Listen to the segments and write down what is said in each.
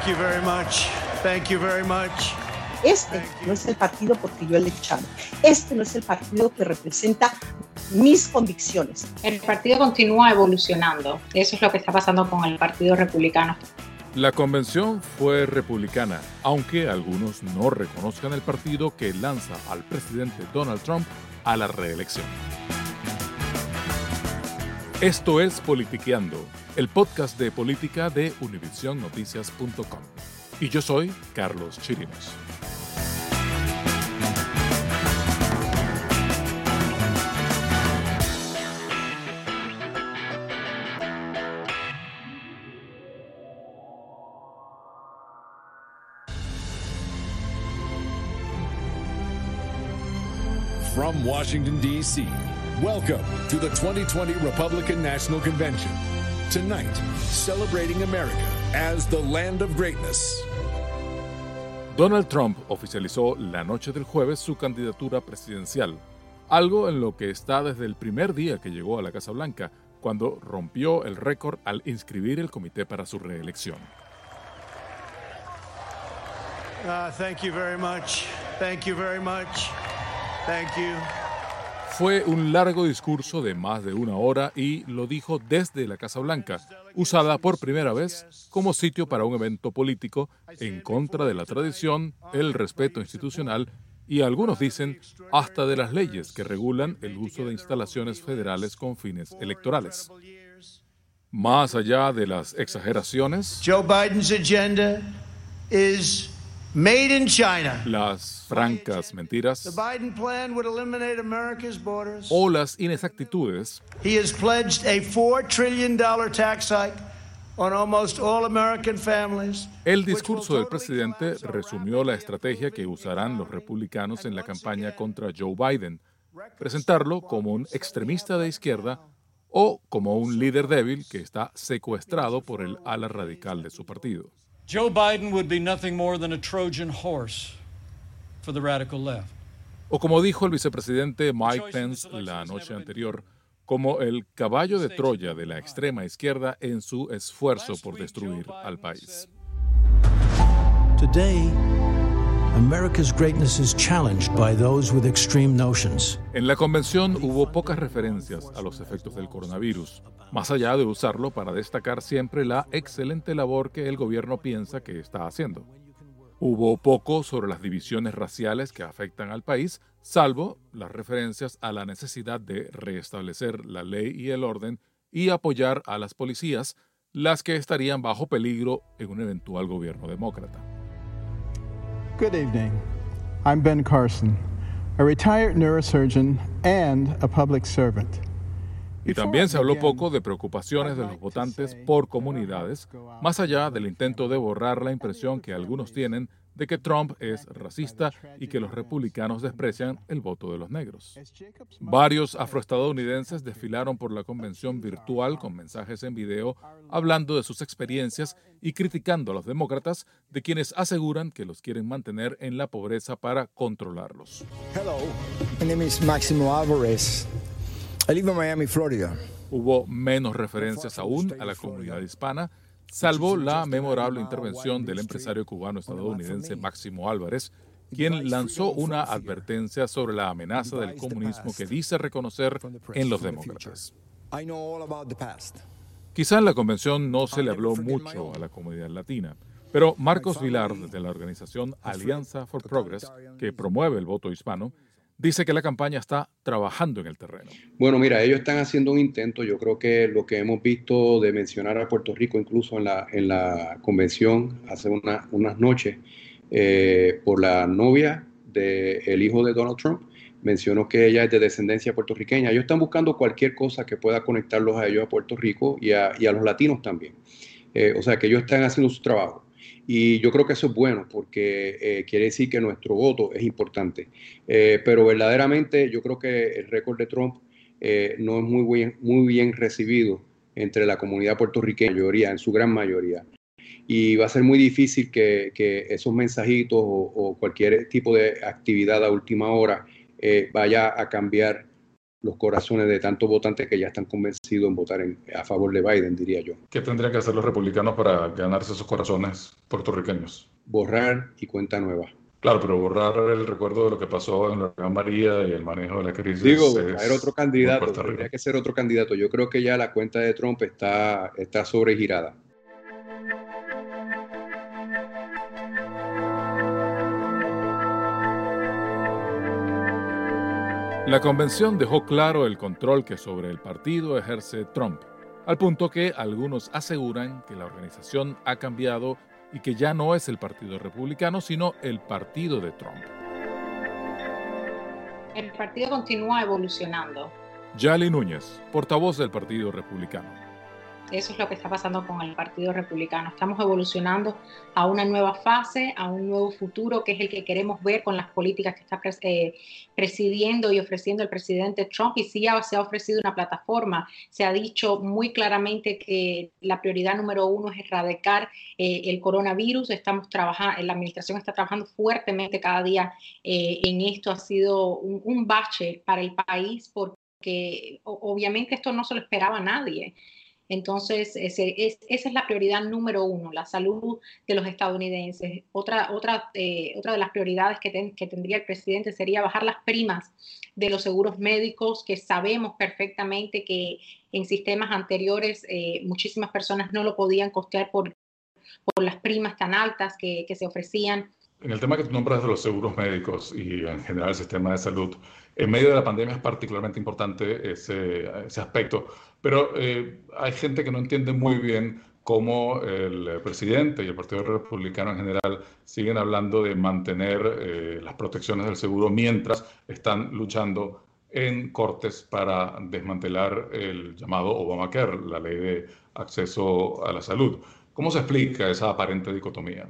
Thank you very much. Thank you very much. Este no es el partido porque yo he luchado. Este no es el partido que representa mis convicciones. El partido continúa evolucionando. Eso es lo que está pasando con el Partido Republicano. La convención fue republicana, aunque algunos no reconozcan el partido que lanza al presidente Donald Trump a la reelección. Esto es Politiqueando, el podcast de política de univisionnoticias.com. Y yo soy Carlos Chirinos. From Washington, D.C., welcome to the 2020 Republican National Convention. Tonight, celebrating America as the land of greatness. Donald Trump oficializó la noche del jueves su candidatura presidencial, algo en lo que está desde el primer día que llegó a la Casa Blanca, cuando rompió el récord al inscribir el comité para su reelección. Uh, thank you very much. Thank you very much. Thank you. Fue un largo discurso de más de una hora y lo dijo desde la Casa Blanca, usada por primera vez como sitio para un evento político en contra de la tradición, el respeto institucional y algunos dicen hasta de las leyes que regulan el uso de instalaciones federales con fines electorales. Más allá de las exageraciones, Joe Biden's agenda is made in China. las francas mentiras The Biden plan would eliminate America's borders. o las inexactitudes, He has pledged a $4 trillion tax hike on almost all American families. El discurso del presidente resumió la estrategia que usarán los republicanos en la campaña contra Joe Biden, presentarlo como un extremista de izquierda o como un líder débil que está secuestrado por el ala radical de su partido. Joe Biden would be nothing more than a Trojan horse for the radical left. O como dijo el vicepresidente Mike Pence la noche anterior, como el caballo de Troya de la extrema izquierda en su esfuerzo por destruir al país. Today, America's greatness is challenged by those with extreme notions. En la convención hubo pocas referencias a los efectos del coronavirus, más allá de usarlo para destacar siempre la excelente labor que el gobierno piensa que está haciendo. Hubo poco sobre las divisiones raciales que afectan al país, salvo las referencias a la necesidad de restablecer la ley y el orden y apoyar a las policías, las que estarían bajo peligro en un eventual gobierno demócrata. Good evening. I'm Ben Carson, a retired neurosurgeon and a public servant. Y también se habló poco de preocupaciones de los votantes por comunidades, más allá del intento de borrar la impresión que algunos tienen de que Trump es racista y que los republicanos desprecian el voto de los negros. Varios afroestadounidenses desfilaron por la convención virtual con mensajes en video hablando de sus experiencias y criticando a los demócratas de quienes aseguran que los quieren mantener en la pobreza para controlarlos. Hello, my name is Máximo Álvarez. I live in Miami, Florida. Hubo menos referencias aún a la comunidad hispana salvo la memorable intervención del empresario cubano-estadounidense Máximo Álvarez, quien lanzó una advertencia sobre la amenaza del comunismo que dice reconocer en los demócratas. Quizá en la convención no se le habló mucho a la comunidad latina, pero Marcos Vilar, de la organización Alianza for Progress, que promueve el voto hispano, dice que la campaña está trabajando en el terreno. Bueno, mira, ellos están haciendo un intento. Yo creo que lo que hemos visto de mencionar a Puerto Rico, incluso en la, en la convención hace unas noches, eh, por la novia del hijo de Donald Trump, mencionó que ella es de descendencia puertorriqueña. Ellos están buscando cualquier cosa que pueda conectarlos a ellos a Puerto Rico y a, los latinos también. Eh, o sea, que ellos están haciendo su trabajo. Y yo creo que eso es bueno porque eh, quiere decir que nuestro voto es importante. Eh, pero verdaderamente yo creo que el récord de Trump eh, no es muy bien, muy bien recibido entre la comunidad puertorriqueña, mayoría, en su gran mayoría. Y va a ser muy difícil que, esos mensajitos o, cualquier tipo de actividad a última hora vaya a cambiar los corazones de tantos votantes que ya están convencidos en votar a favor de Biden, diría yo. ¿Qué tendrían que hacer los republicanos para ganarse esos corazones puertorriqueños? Borrar y cuenta nueva. Claro, pero borrar el recuerdo de lo que pasó en la Gran María y el manejo de la crisis. Digo, era otro candidato, tendría que ser otro candidato. Yo creo que ya la cuenta de Trump está, está sobregirada. La convención dejó claro el control que sobre el partido ejerce Trump, al punto que algunos aseguran que la organización ha cambiado y que ya no es el Partido Republicano, sino el Partido de Trump. El partido continúa evolucionando. Yali Núñez, portavoz del Partido Republicano. Eso es lo que está pasando con el Partido Republicano. Estamos evolucionando a una nueva fase, a un nuevo futuro, que es el que queremos ver con las políticas que está eh, presidiendo y ofreciendo el presidente Trump. Y sí se ha ofrecido una plataforma. Se ha dicho muy claramente que la prioridad número uno es erradicar eh, el coronavirus. Estamos trabajando, la administración está trabajando fuertemente cada día eh, en esto. Ha sido un, bache para el país porque obviamente esto no se lo esperaba nadie. Entonces, esa es la prioridad número uno, la salud de los estadounidenses. Otra, otra, eh, otra de las prioridades que, tendría el presidente sería bajar las primas de los seguros médicos, que sabemos perfectamente que en sistemas anteriores eh, muchísimas personas no lo podían costear por, por las primas tan altas que, se ofrecían. En el tema que tú nombras de los seguros médicos y en general el sistema de salud, en medio de la pandemia es particularmente importante ese, aspecto pero eh, hay gente que no entiende muy bien cómo el presidente y el Partido Republicano en general siguen hablando de mantener eh, las protecciones del seguro mientras están luchando en cortes para desmantelar el llamado Obamacare, la ley de acceso a la salud. ¿Cómo se explica esa aparente dicotomía?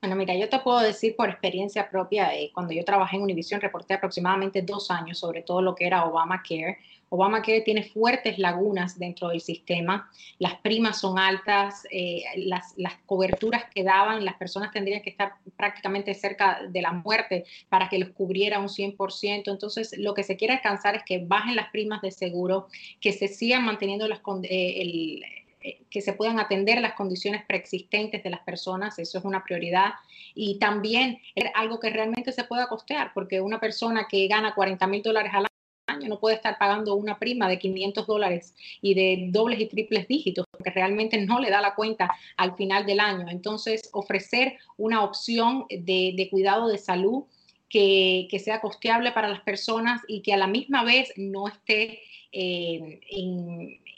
Bueno, mira, yo te puedo decir por experiencia propia, eh, cuando yo trabajé en Univision, reporté aproximadamente dos años sobre todo lo que era Obamacare Obamacare tiene fuertes lagunas dentro del sistema, las primas son altas, eh, las, coberturas que daban, las personas tendrían que estar prácticamente cerca de la muerte para que los cubriera un 100%. Entonces, lo que se quiere alcanzar es que bajen las primas de seguro, que se sigan manteniendo las, eh, el, que se puedan atender las condiciones preexistentes de las personas, eso es una prioridad. Y también algo que realmente se pueda costear, porque una persona que gana 40 mil dólares al año no puede estar pagando una prima de 500 dólares y de dobles y triples dígitos, porque realmente no le da la cuenta al final del año. Entonces, ofrecer una opción de, cuidado de salud que, sea costeable para las personas y que a la misma vez no esté en,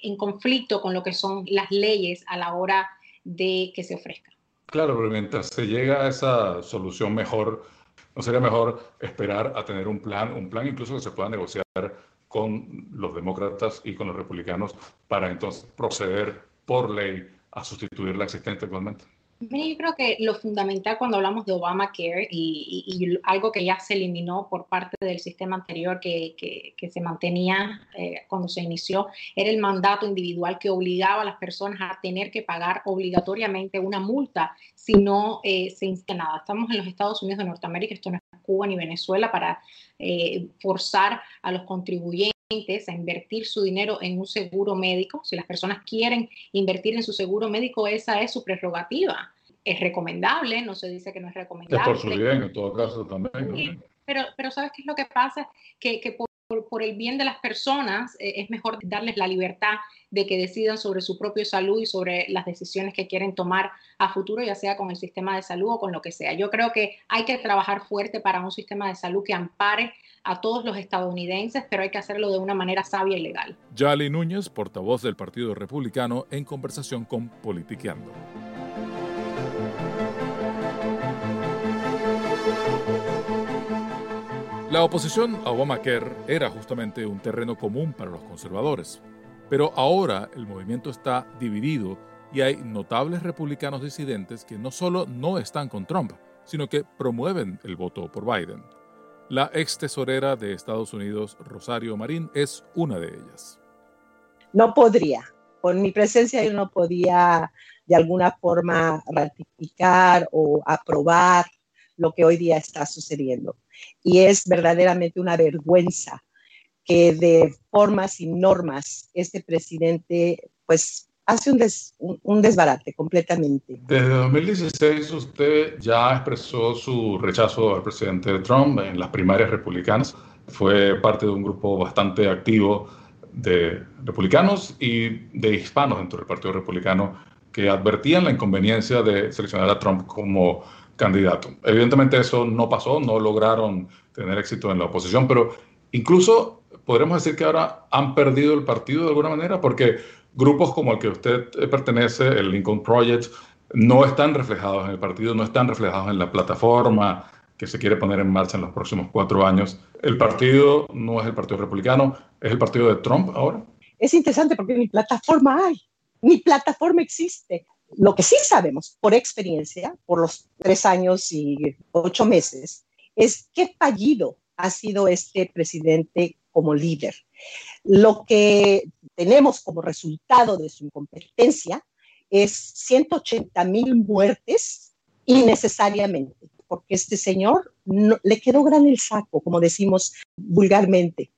en conflicto con lo que son las leyes a la hora de que se ofrezca. Claro, pero mientras se llega a esa solución mejor, ¿no sería mejor esperar a tener un plan, un plan incluso que se pueda negociar con los demócratas y con los republicanos para entonces proceder por ley a sustituir la existente actualmente? Yo creo que lo fundamental cuando hablamos de Obamacare y, y, algo que ya se eliminó por parte del sistema anterior que, que, se mantenía eh, cuando se inició, era el mandato individual que obligaba a las personas a tener que pagar obligatoriamente una multa si no eh, se insta nada. Estamos en los Estados Unidos de Norteamérica, esto no es Cuba ni Venezuela, para eh, forzar a los contribuyentes a invertir su dinero en un seguro médico. Si las personas quieren invertir en su seguro médico, esa es su prerrogativa. Es recomendable, no se dice que no es recomendable. Es por su bien, en todo caso también. Pero, pero ¿sabes qué es lo que pasa? Que, que por, por, el bien de las personas eh, es mejor darles la libertad de que decidan sobre su propia salud y sobre las decisiones que quieren tomar a futuro, ya sea con el sistema de salud o con lo que sea. Yo creo que hay que trabajar fuerte para un sistema de salud que ampare a todos los estadounidenses, pero hay que hacerlo de una manera sabia y legal. Yali Núñez, portavoz del Partido Republicano, en conversación con Politiqueando. La oposición a Obamacare era justamente un terreno común para los conservadores, pero ahora el movimiento está dividido y hay notables republicanos disidentes que no solo no están con Trump, sino que promueven el voto por Biden. La ex tesorera de Estados Unidos, Rosario Marín, es una de ellas. No podría. Con mi presencia yo no podía de alguna forma ratificar o aprobar lo que hoy día está sucediendo. Y es verdaderamente una vergüenza que de formas y normas este presidente pues hace un, desbarate completamente. Desde 2016 usted ya expresó su rechazo al presidente Trump en las primarias republicanas. Fue parte de un grupo bastante activo de republicanos y de hispanos dentro del Partido Republicano que advertían la inconveniencia de seleccionar a Trump como candidato. Evidentemente eso no pasó, no lograron tener éxito en la oposición, pero incluso podremos decir que ahora han perdido el partido de alguna manera porque grupos como el que usted eh, pertenece, el Lincoln Project, no están reflejados en el partido, no están reflejados en la plataforma que se quiere poner en marcha en los próximos cuatro años. El partido no es el Partido Republicano, es el partido de Trump ahora. Es interesante porque ni plataforma hay, ni plataforma existe. Lo que sí sabemos por experiencia, por los tres años y ocho meses, es qué fallido ha sido este presidente como líder. Lo que tenemos como resultado de su incompetencia es 180 mil muertes innecesariamente, porque este señor no, le quedó gran el saco, como decimos vulgarmente.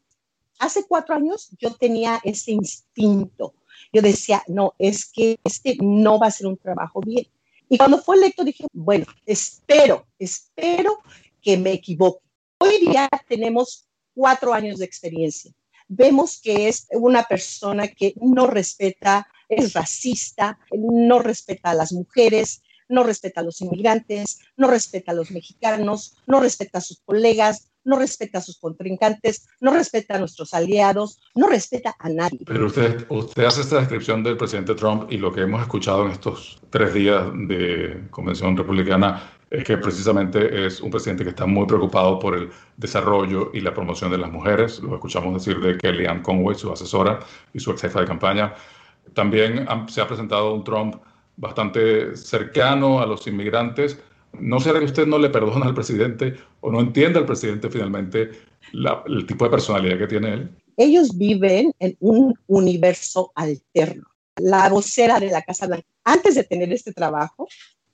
Hace cuatro años yo tenía ese instinto. Yo decía, no, es que este no va a ser un trabajo bien. Y cuando fue electo dije, bueno, espero, espero que me equivoque. Hoy día tenemos cuatro años de experiencia vemos que es una persona que no respeta, es racista, no respeta a las mujeres, no respeta a los inmigrantes, no respeta a los mexicanos, no respeta a sus colegas, no respeta a sus contrincantes, no respeta a nuestros aliados, no respeta a nadie. Pero usted, usted hace esta descripción del presidente Trump y lo que hemos escuchado en estos tres días de convención republicana es que precisamente es un presidente que está muy preocupado por el desarrollo y la promoción de las mujeres. Lo escuchamos decir de Kellyanne Conway, su asesora y su ex jefa de campaña. También se ha presentado un Trump bastante cercano a los inmigrantes. ¿No será que usted no le perdona al presidente o no entiende al presidente finalmente el tipo de personalidad que tiene él? Ellos viven en un universo alterno. La vocera de la Casa Blanca, antes de tener este trabajo,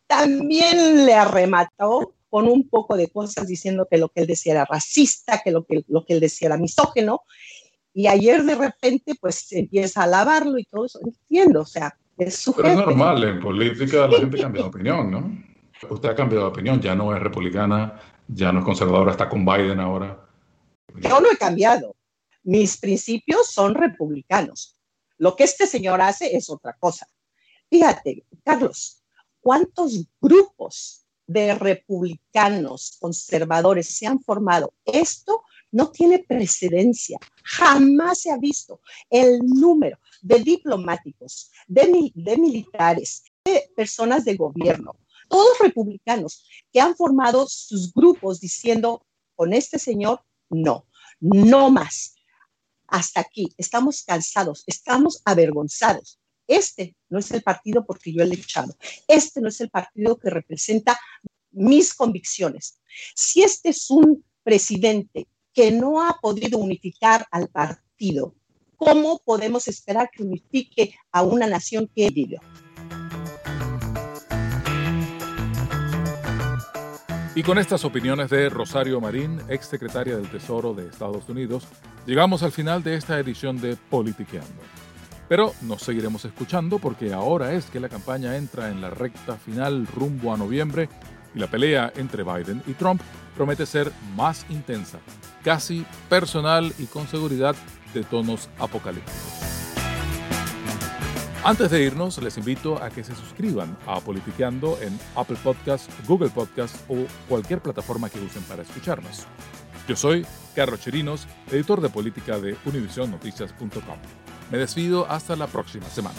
también le arremató con un poco de cosas diciendo que lo que él decía era racista, que lo que, lo que él decía era misógeno. Y ayer de repente pues empieza a alabarlo y todo eso. Entiendo, o sea, Es su Pero es normal, en política la gente cambia de opinión, ¿no? Usted ha cambiado de opinión, ya no es republicana, ya no es conservadora, está con Biden ahora. Yo no he cambiado. Mis principios son republicanos. Lo que este señor hace es otra cosa. Fíjate, Carlos, ¿cuántos grupos de republicanos conservadores se han formado? Esto no tiene precedencia. Jamás se ha visto el número de diplomáticos, de, de militares, de personas de gobierno, todos republicanos que han formado sus grupos diciendo, con este señor, no, no más. Hasta aquí, estamos cansados, estamos avergonzados. Este no es el partido porque yo he luchado. Este no es el partido que representa mis convicciones. Si este es un presidente que no ha podido unificar al partido, ¿cómo podemos esperar que unifique a una nación que vive? Y con estas opiniones de Rosario Marín, ex secretaria del Tesoro de Estados Unidos, llegamos al final de esta edición de Politiqueando. Pero nos seguiremos escuchando porque ahora es que la campaña entra en la recta final rumbo a noviembre y la pelea entre Biden y Trump promete ser más intensa, casi personal y con seguridad de tonos apocalípticos. Antes de irnos, les invito a que se suscriban a Politiqueando en Apple Podcasts, Google Podcasts o cualquier plataforma que usen para escucharnos. Yo soy Carlos Chirinos, editor de política de UnivisionNoticias.com. Me despido hasta la próxima semana.